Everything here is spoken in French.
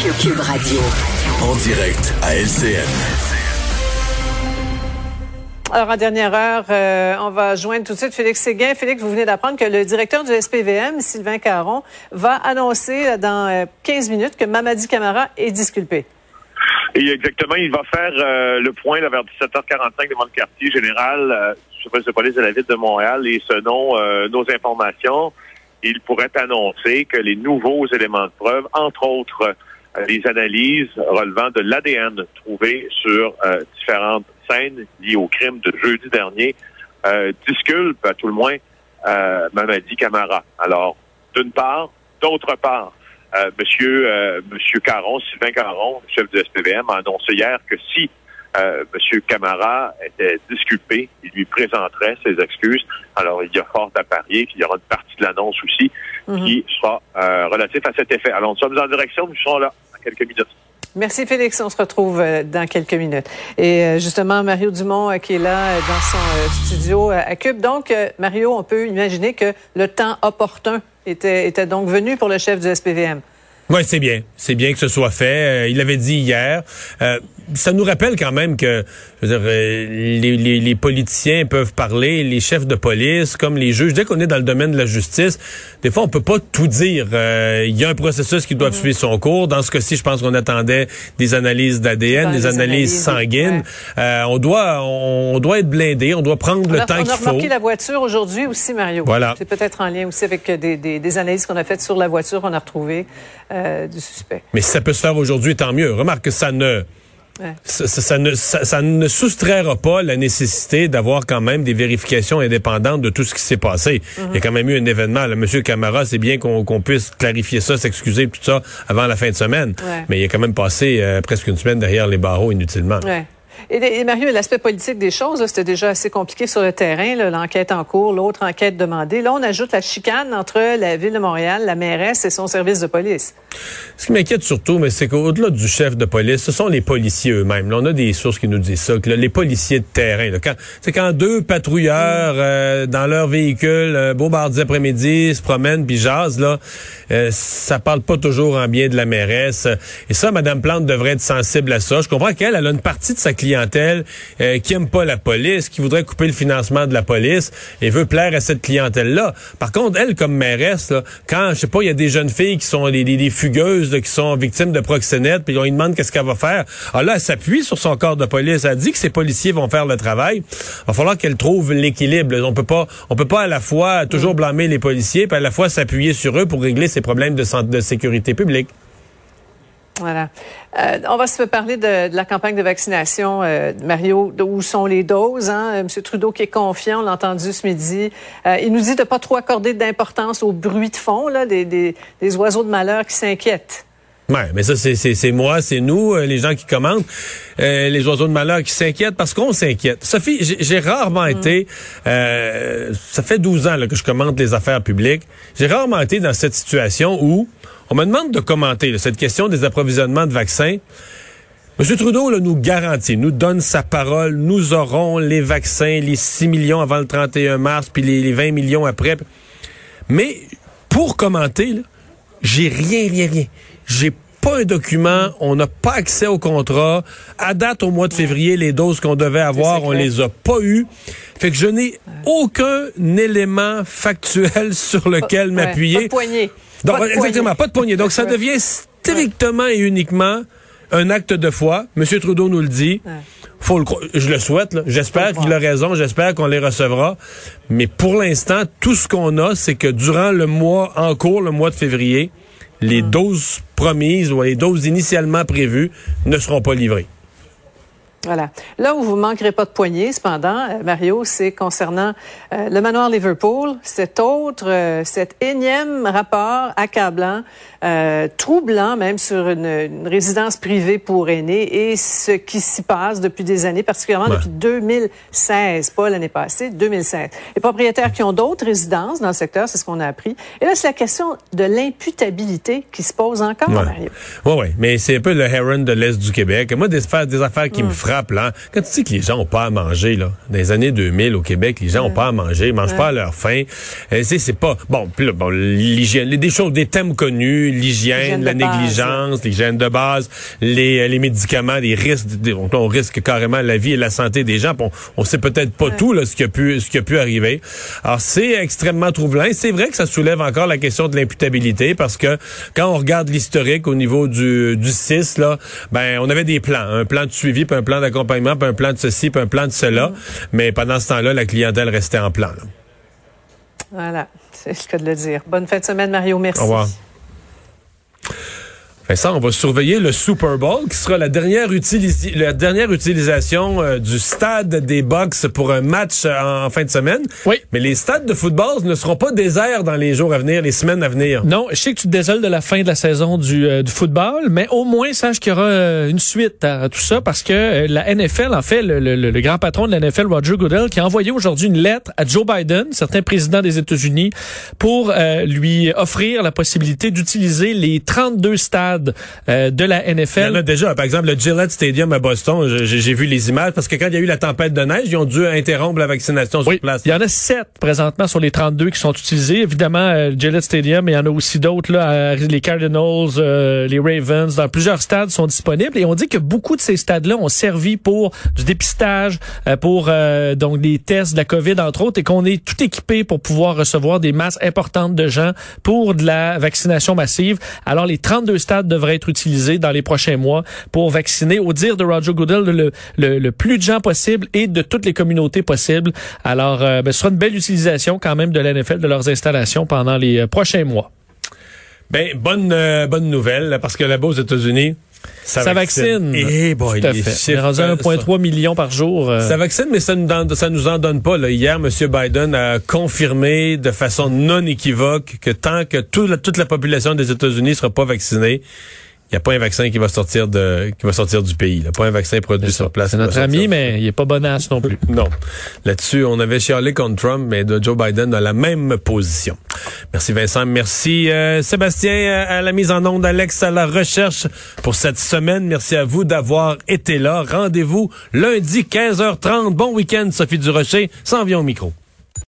Cube Radio. En direct à LCN. Alors, en dernière heure, euh, on va joindre tout de suite Félix Séguin. Félix, vous venez d'apprendre que le directeur du SPVM, Sylvain Caron, va annoncer dans 15 euh, minutes que Mamadi Camara est disculpé. Et exactement, il va faire euh, le point vers 17h45 devant le quartier général euh, du de police de la ville de Montréal. Et selon nos informations, il pourrait annoncer que les nouveaux éléments de preuve, entre autres les analyses relevant de l'ADN trouvé sur différentes scènes liées au crime de jeudi dernier euh, disculpe à tout le moins euh, Mamadi Camara. Alors, d'une part, d'autre part, euh, Monsieur euh, Monsieur Caron, Sylvain Caron, chef du SPVM, a annoncé hier que si euh, Monsieur Camara était disculpé, il lui présenterait ses excuses. Alors, il y a fort à parier qu'il y aura une partie de l'annonce aussi mhm. qui sera euh, relative à cet effet. Alors, nous sommes en direction, nous serons là dans quelques minutes. Merci Félix, on se retrouve euh, dans quelques minutes. Et justement, Mario Dumont qui est là dans son studio à Cube. Donc, Mario, on peut imaginer que le temps opportun était, était donc venu pour le chef du SPVM. Oui, c'est bien. C'est bien que ce soit fait. il l'avait dit hier. Ça nous rappelle quand même que je veux dire, les, les, les, politiciens peuvent parler, les chefs de police, comme les juges. Dès qu'on est dans le domaine de la justice, des fois, on peut pas tout dire. Euh, il y a un processus qui doit mhm. suivre son cours. Dans ce cas-ci, je pense qu'on attendait des analyses d'ADN, des analyses, sanguines. Euh, on doit, on, doit être blindé. On doit prendre le temps qu'il faut. On a remarqué la voiture aujourd'hui aussi, Mario. Voilà. C'est peut-être en lien aussi avec des, des, des analyses qu'on a faites sur la voiture. On a retrouvé euh, du suspect. Mais si ça peut se faire aujourd'hui, tant mieux. Remarque que ça ne ça, ne, ça, ne soustraira pas la nécessité d'avoir quand même des vérifications indépendantes de tout ce qui s'est passé. Il y a quand même eu un événement. Là, Monsieur Camara, c'est bien qu'on puisse clarifier ça, s'excuser tout ça avant la fin de semaine. Mais il a quand même passé euh, presque une semaine derrière les barreaux inutilement. Et, Mario, l'aspect politique des choses, c'était déjà assez compliqué sur le terrain, l'enquête en cours, l'autre enquête demandée. Là, on ajoute la chicane entre la ville de Montréal, la mairesse et son service de police. Ce qui m'inquiète surtout, mais c'est qu'au-delà du chef de police, ce sont les policiers eux-mêmes. on a des sources qui nous disent ça, que les policiers de terrain, c'est quand deux patrouilleurs euh, dans leur véhicule, un beau mardi après-midi, se promènent puis jasent, là, euh, ça parle pas toujours en bien de la mairesse. Et ça, Mme Plante devrait être sensible à ça. Je comprends qu'elle, elle a une partie de sa clientèle clientèle euh, qui aime pas la police, qui voudrait couper le financement de la police et veut plaire à cette clientèle-là. Par contre, elle, comme mairesse, quand, je sais pas, il y a des jeunes filles qui sont des, fugueuses, qui sont victimes de proxénètes, puis on lui demande qu'est-ce qu'elle va faire. Alors là, elle s'appuie sur son corps de police. Elle dit que ses policiers vont faire le travail. Il va falloir qu'elle trouve l'équilibre. On peut pas, on peut pas à la fois toujours blâmer les policiers, puis à la fois s'appuyer sur eux pour régler ces problèmes de, de sécurité publique. Euh, on va se parler de, la campagne de vaccination, euh, Mario. Où sont les doses? Hein? Euh, M. Trudeau qui est confiant, on l'a entendu ce midi. il nous dit de pas trop accorder d'importance au bruit de fond, là, des, oiseaux de malheur qui s'inquiètent. Ouais, mais ça, c'est moi, c'est nous, les gens qui commentent, les oiseaux de malheur qui s'inquiètent parce qu'on s'inquiète. Sophie, j'ai rarement mm. été, ça fait 12 ans là, que je commente les affaires publiques, j'ai rarement été dans cette situation où on me demande de commenter cette question des approvisionnements de vaccins. M. Trudeau nous garantit, nous donne sa parole, nous aurons les vaccins, les 6 millions avant le 31 mars, puis les, 20 millions après. Mais pour commenter, j'ai rien, rien, rien. J'ai pas un document, on n'a pas accès au contrat. À date, au mois de février, les doses qu'on devait avoir, on les a pas eues. Fait que je n'ai aucun élément factuel sur lequel m'appuyer. Pas de donc, exactement, pas de poignée. Donc, ça devient strictement et uniquement un acte de foi. Monsieur Trudeau nous le dit. Faut le, je le souhaite. J'espère qu'il a raison. J'espère qu'on les recevra. Mais pour l'instant, tout ce qu'on a, c'est que durant le mois en cours, le mois de février, les doses promises ou les doses initialement prévues ne seront pas livrées. Voilà. Là où vous manquerez pas de poignée, cependant, euh, Mario, c'est concernant euh, le manoir Liverpool, cet autre, euh, cet énième rapport accablant, troublant même sur une, résidence privée pour aînés et ce qui s'y passe depuis des années, particulièrement depuis 2016, pas l'année passée, 2016. Les propriétaires qui ont d'autres résidences dans le secteur, c'est ce qu'on a appris. Et là, c'est la question de l'imputabilité qui se pose encore, Mario. Oui, oui, mais c'est un peu le Heron de l'Est du Québec. Moi, des affaires, des affaires qui me frappent frappe, là, quand tu dis que les gens ont pas à manger, là, dans les années 2000 au Québec, les gens ont pas à manger, ils mangent pas à leur faim. Euh, c'est, c'est pas, bon, puis là, bon, l'hygiène, les- des choses, des thèmes connus, l'hygiène, la négligence, l'hygiène de base, les, euh, les médicaments, les risques, on risque carrément la vie et la santé des gens. On, on sait peut-être pas tout, là, ce qui a pu, ce qui a pu arriver. Alors, c'est extrêmement troublant. C'est vrai que ça soulève encore la question de l'imputabilité parce que quand on regarde l'historique au niveau du, du 6, là, ben, on avait des plans. Un plan de suivi, puis un plan d'accompagnement, puis un plan de ceci, puis un plan de cela. Mais pendant ce temps-là, la clientèle restait en plan. là. Voilà, c'est le cas de le dire. Bonne fin de semaine, Mario. Merci. Au revoir. Vincent, on va surveiller le Super Bowl, qui sera la dernière, utilisi- la dernière utilisation euh, du stade des Bucks pour un match euh, en fin de semaine. Oui. Mais les stades de football ne seront pas déserts dans les jours à venir, les semaines à venir. Non, je sais que tu te désoles de la fin de la saison du, euh, du football, mais au moins sache qu'il y aura une suite à, tout ça parce que la NFL, en fait, le, le- le grand patron de la NFL, Roger Goodell, qui a envoyé aujourd'hui une lettre à Joe Biden, certain président des États-Unis, pour lui offrir la possibilité d'utiliser les 32 stades euh, de la Il y en NFL. a déjà, par exemple, le Gillette Stadium à Boston, j'ai j'ai vu les images, parce que quand il y a eu la tempête de neige, ils ont dû interrompre la vaccination Oui, sur place. il y en a sept présentement sur les 32 qui sont utilisés. Évidemment, euh, Gillette Stadium, mais il y en a aussi d'autres, là, euh, les Cardinals, euh, les Ravens, dans plusieurs stades sont disponibles. Et on dit que beaucoup de ces stades-là ont servi pour du dépistage, pour euh, donc des tests de la COVID, entre autres, et qu'on est tout équipé pour pouvoir recevoir des masses importantes de gens pour de la vaccination massive. Alors, les 32 stades devraient être utilisés dans les prochains mois pour vacciner, au dire de Roger Goodell, le, plus de gens possible et de toutes les communautés possibles. Alors, euh, ben, ce sera une belle utilisation quand même de la NFL, de leurs installations pendant les euh, prochains mois. Ben, bonne, euh, bonne nouvelle, parce que là-bas aux États-Unis, ça, Ça vaccine. Eh boy, Tout à les fait. chiffres, On est rendu à euh, 1,3 million par jour. euh, Ça vaccine, mais ça nous, donne- ça nous en donne pas. Là. Hier, M. Biden a confirmé de façon non équivoque que tant que tout la- toute la population des États-Unis sera pas vaccinée, n'y a pas un vaccin qui va sortir de qui va sortir du pays. Là. Pas un vaccin produit sur place. c'est notre ami, mais il est pas bonasse non plus. non. Là-dessus, on avait chialé contre Trump, mais de Joe Biden dans la même position. Merci Vincent. Merci euh, Sébastien euh, à la mise en onde, Alex à la recherche pour cette semaine. Merci à vous d'avoir été là. Rendez-vous lundi 15h30. Bon week-end, Sophie Durocher. S'en vient au micro.